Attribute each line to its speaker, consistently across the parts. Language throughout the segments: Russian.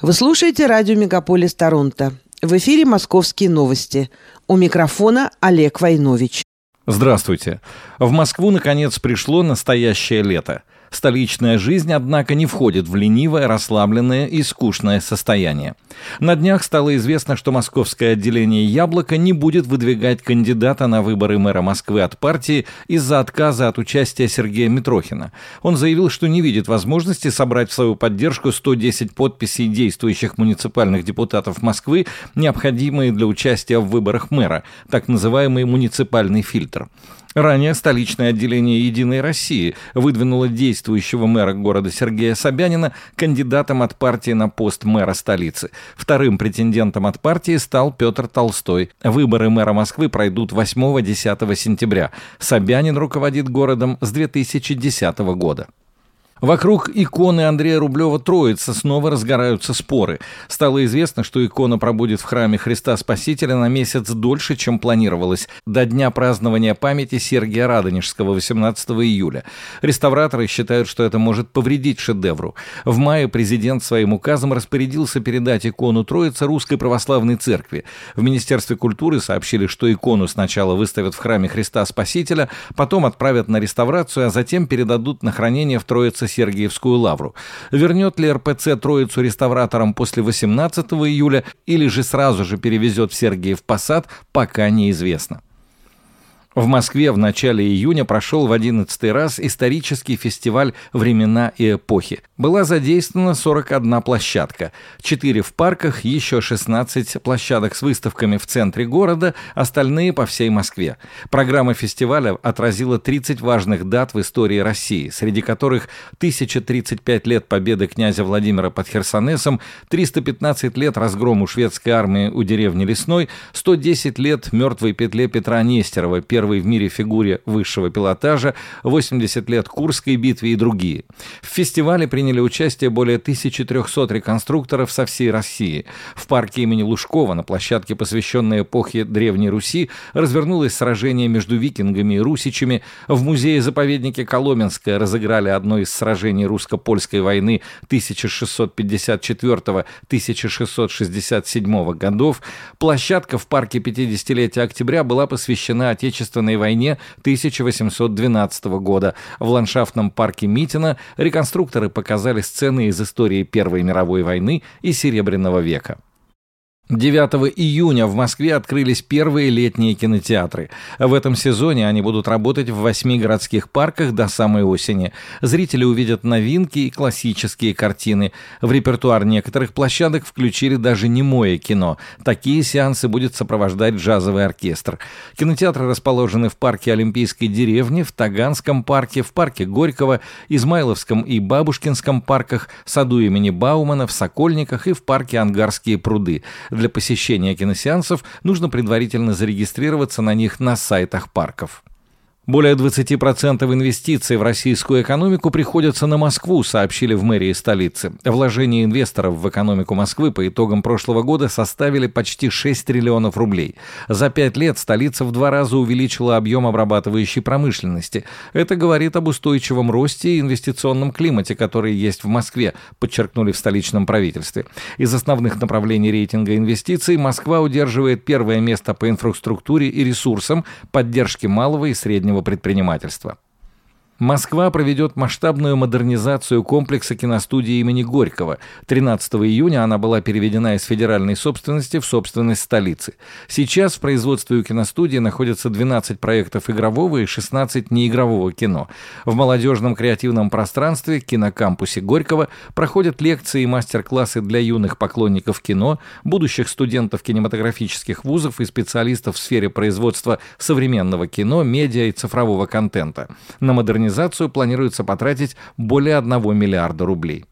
Speaker 1: Вы слушаете радио «Мегаполис Торонто». В эфире «Московские новости». У микрофона Олег Войнович.
Speaker 2: Здравствуйте. В Москву, наконец, пришло настоящее лето – Столичная жизнь, однако, не входит в ленивое, расслабленное и скучное состояние. На днях стало известно, что московское отделение «Яблоко» не будет выдвигать кандидата на выборы мэра Москвы от партии из-за отказа от участия Сергея Митрохина. Он заявил, что не видит возможности собрать в свою поддержку 110 подписей действующих муниципальных депутатов Москвы, необходимые для участия в выборах мэра, так называемый муниципальный фильтр. Ранее столичное отделение «Единой России» выдвинуло действующего мэра города Сергея Собянина кандидатом от партии на пост мэра столицы. Вторым претендентом от партии стал Петр Толстой. Выборы мэра Москвы пройдут 8-10 сентября. Собянин руководит городом с 2010 года. Вокруг иконы Андрея Рублева Троица снова разгораются споры. Стало известно, что икона пробудет в храме Христа Спасителя на месяц дольше, чем планировалось, до дня празднования памяти Сергия Радонежского 18 июля. Реставраторы считают, что это может повредить шедевру. В мае президент своим указом распорядился передать икону Троицы Русской Православной Церкви. В Министерстве культуры сообщили, что икону сначала выставят в храме Христа Спасителя, потом отправят на реставрацию, а затем передадут на хранение в Троице Сергиевскую лавру. Вернет ли РПЦ Троицу реставраторам после 18 июля или же сразу же перевезет в Сергиев Посад, пока неизвестно. В Москве в начале июня прошел в одиннадцатый раз исторический фестиваль «Времена и эпохи». Была задействована 41 площадка, 4 в парках, еще 16 площадок с выставками в центре города, остальные по всей Москве. Программа фестиваля отразила 30 важных дат в истории России, среди которых 1035 лет победы князя Владимира под Херсонесом, 315 лет разгрому шведской армии у деревни Лесной, 110 лет мертвой петле Петра Нестерова, первой первой в мире фигуре высшего пилотажа, 80 лет Курской битве и другие. В фестивале приняли участие более 1300 реконструкторов со всей России. В парке имени Лужкова на площадке, посвященной эпохе Древней Руси, развернулось сражение между викингами и русичами. В музее-заповеднике Коломенское разыграли одно из сражений русско-польской войны 1654-1667 годов. Площадка в парке 50-летия октября была посвящена Отечественной Отечественной войне 1812 года. В ландшафтном парке Митина реконструкторы показали сцены из истории Первой мировой войны и Серебряного века. 9 июня в Москве открылись первые летние кинотеатры. В этом сезоне они будут работать в восьми городских парках до самой осени. Зрители увидят новинки и классические картины. В репертуар некоторых площадок включили даже немое кино. Такие сеансы будет сопровождать джазовый оркестр. Кинотеатры расположены в парке Олимпийской деревни, в Таганском парке, в парке Горького, Измайловском и Бабушкинском парках, саду имени Баумана, в Сокольниках и в парке Ангарские пруды. Для посещения киносеансов нужно предварительно зарегистрироваться на них на сайтах парков. Более 20% инвестиций в российскую экономику приходятся на Москву, сообщили в мэрии столицы. Вложения инвесторов в экономику Москвы по итогам прошлого года составили почти 6 триллионов рублей. За пять лет столица в два раза увеличила объем обрабатывающей промышленности. Это говорит об устойчивом росте и инвестиционном климате, который есть в Москве, подчеркнули в столичном правительстве. Из основных направлений рейтинга инвестиций Москва удерживает первое место по инфраструктуре и ресурсам, поддержке малого и среднего предпринимательства. Москва проведет масштабную модернизацию комплекса киностудии имени Горького. 13 июня она была переведена из федеральной собственности в собственность столицы. Сейчас в производстве у киностудии находятся 12 проектов игрового и 16 неигрового кино. В молодежном креативном пространстве кинокампусе Горького проходят лекции и мастер-классы для юных поклонников кино, будущих студентов кинематографических вузов и специалистов в сфере производства современного кино, медиа и цифрового контента. На модернизацию организацию планируется потратить более 1 миллиарда рублей.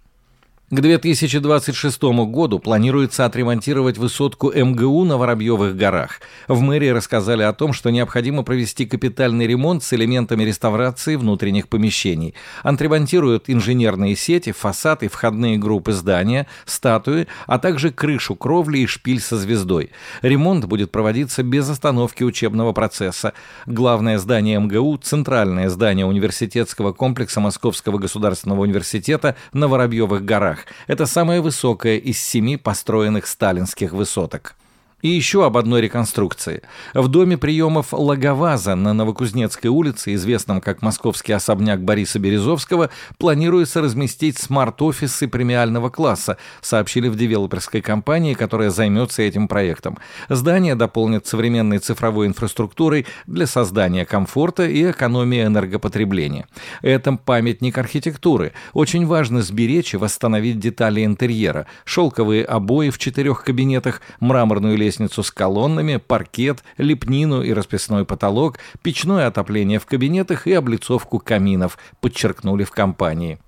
Speaker 2: К 2026 году планируется отремонтировать высотку МГУ на Воробьевых горах. В мэрии рассказали о том, что необходимо провести капитальный ремонт с элементами реставрации внутренних помещений. Отремонтируют инженерные сети, фасад и входные группы здания, статуи, а также крышу кровли и шпиль со звездой. Ремонт будет проводиться без остановки учебного процесса. Главное здание МГУ – центральное здание университетского комплекса Московского государственного университета на Воробьевых горах метрах. Это самая высокая из семи построенных сталинских высоток. И еще об одной реконструкции. В доме приемов Лаговаза на Новокузнецкой улице, известном как московский особняк Бориса Березовского, планируется разместить смарт-офисы премиального класса, сообщили в девелоперской компании, которая займется этим проектом. Здание дополнит современной цифровой инфраструктурой для создания комфорта и экономии энергопотребления. Это памятник архитектуры. Очень важно сберечь и восстановить детали интерьера. Шелковые обои в четырех кабинетах, мраморную лестницу с колоннами, паркет, лепнину и расписной потолок, печное отопление в кабинетах и облицовку каминов, подчеркнули в компании.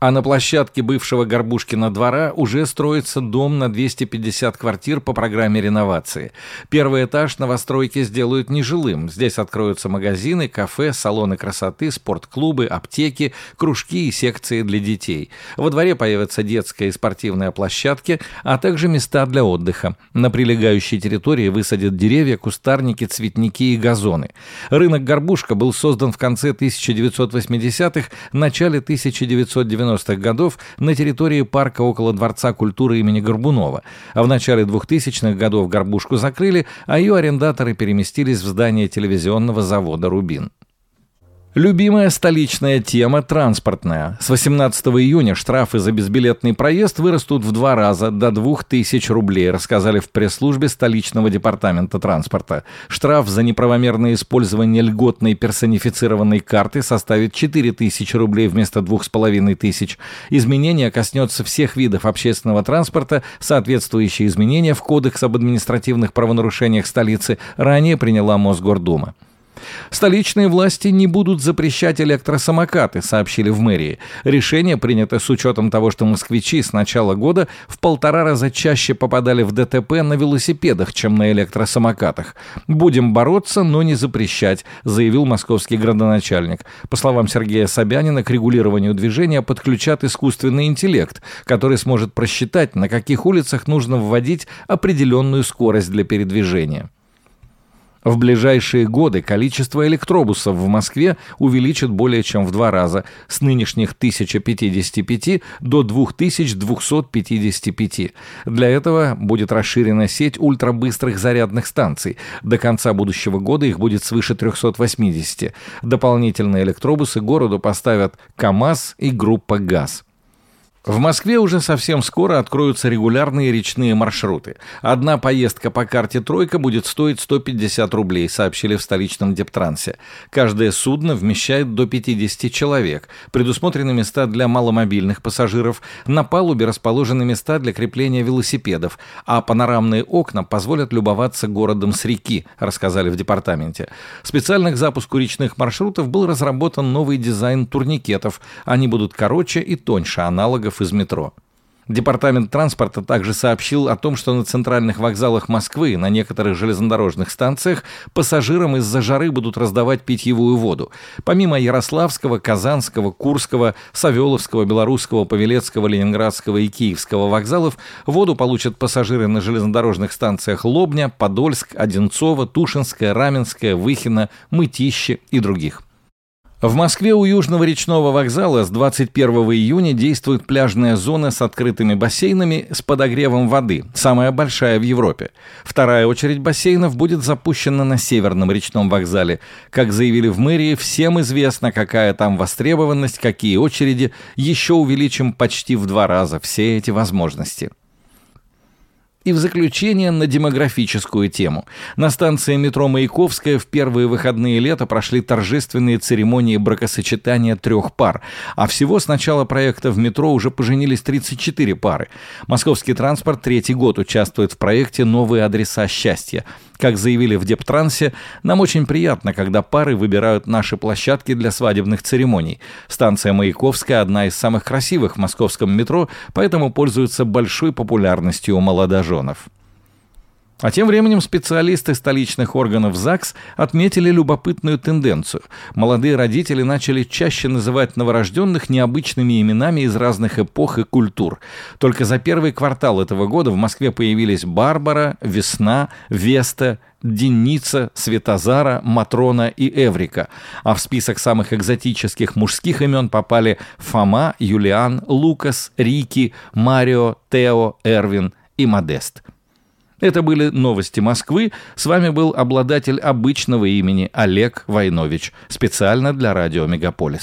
Speaker 2: А на площадке бывшего Горбушкина двора уже строится дом на 250 квартир по программе реновации. Первый этаж новостройки сделают нежилым. Здесь откроются магазины, кафе, салоны красоты, спортклубы, аптеки, кружки и секции для детей. Во дворе появятся детская и спортивная площадки, а также места для отдыха. На прилегающей территории высадят деревья, кустарники, цветники и газоны. Рынок Горбушка был создан в конце 1980-х, начале 1990-х 90-х годов на территории парка около Дворца культуры имени Горбунова, а в начале 2000-х годов горбушку закрыли, а ее арендаторы переместились в здание телевизионного завода «Рубин». Любимая столичная тема – транспортная. С 18 июня штрафы за безбилетный проезд вырастут в два раза до 2000 рублей, рассказали в пресс-службе столичного департамента транспорта. Штраф за неправомерное использование льготной персонифицированной карты составит 4000 рублей вместо 2500. Изменение коснется всех видов общественного транспорта. Соответствующие изменения в Кодекс об административных правонарушениях столицы ранее приняла Мосгордума. Столичные власти не будут запрещать электросамокаты, сообщили в мэрии. Решение принято с учетом того, что москвичи с начала года в полтора раза чаще попадали в ДТП на велосипедах, чем на электросамокатах. Будем бороться, но не запрещать, заявил московский градоначальник. По словам Сергея Собянина, к регулированию движения подключат искусственный интеллект, который сможет просчитать, на каких улицах нужно вводить определенную скорость для передвижения. В ближайшие годы количество электробусов в Москве увеличат более чем в два раза, с нынешних 1055 до 2255. Для этого будет расширена сеть ультрабыстрых зарядных станций. До конца будущего года их будет свыше 380. Дополнительные электробусы городу поставят КАМАЗ и группа ГАЗ. В Москве уже совсем скоро откроются регулярные речные маршруты. Одна поездка по карте «Тройка» будет стоить 150 рублей, сообщили в столичном Дептрансе. Каждое судно вмещает до 50 человек. Предусмотрены места для маломобильных пассажиров. На палубе расположены места для крепления велосипедов, а панорамные окна позволят любоваться городом с реки, рассказали в департаменте. Специально к запуску речных маршрутов был разработан новый дизайн турникетов. Они будут короче и тоньше аналогов шагов из метро. Департамент транспорта также сообщил о том, что на центральных вокзалах Москвы на некоторых железнодорожных станциях пассажирам из-за жары будут раздавать питьевую воду. Помимо Ярославского, Казанского, Курского, Савеловского, Белорусского, Павелецкого, Ленинградского и Киевского вокзалов, воду получат пассажиры на железнодорожных станциях Лобня, Подольск, Одинцово, Тушинская, Раменская, Выхино, Мытище и других. В Москве у Южного речного вокзала с 21 июня действует пляжная зона с открытыми бассейнами с подогревом воды, самая большая в Европе. Вторая очередь бассейнов будет запущена на Северном речном вокзале. Как заявили в мэрии, всем известно, какая там востребованность, какие очереди. Еще увеличим почти в два раза все эти возможности. И в заключение на демографическую тему. На станции метро Маяковская в первые выходные лета прошли торжественные церемонии бракосочетания трех пар. А всего с начала проекта в метро уже поженились 34 пары. Московский транспорт третий год участвует в проекте «Новые адреса счастья». Как заявили в Дептрансе, нам очень приятно, когда пары выбирают наши площадки для свадебных церемоний. Станция Маяковская одна из самых красивых в московском метро, поэтому пользуется большой популярностью у молодоженов. А тем временем специалисты столичных органов ЗАГС отметили любопытную тенденцию. Молодые родители начали чаще называть новорожденных необычными именами из разных эпох и культур. Только за первый квартал этого года в Москве появились Барбара, Весна, Веста, Деница, Светозара, Матрона и Эврика. А в список самых экзотических мужских имен попали Фома, Юлиан, Лукас, Рики, Марио, Тео, Эрвин и Модест. Это были новости Москвы. С вами был обладатель обычного имени Олег Войнович. Специально для радио «Мегаполис».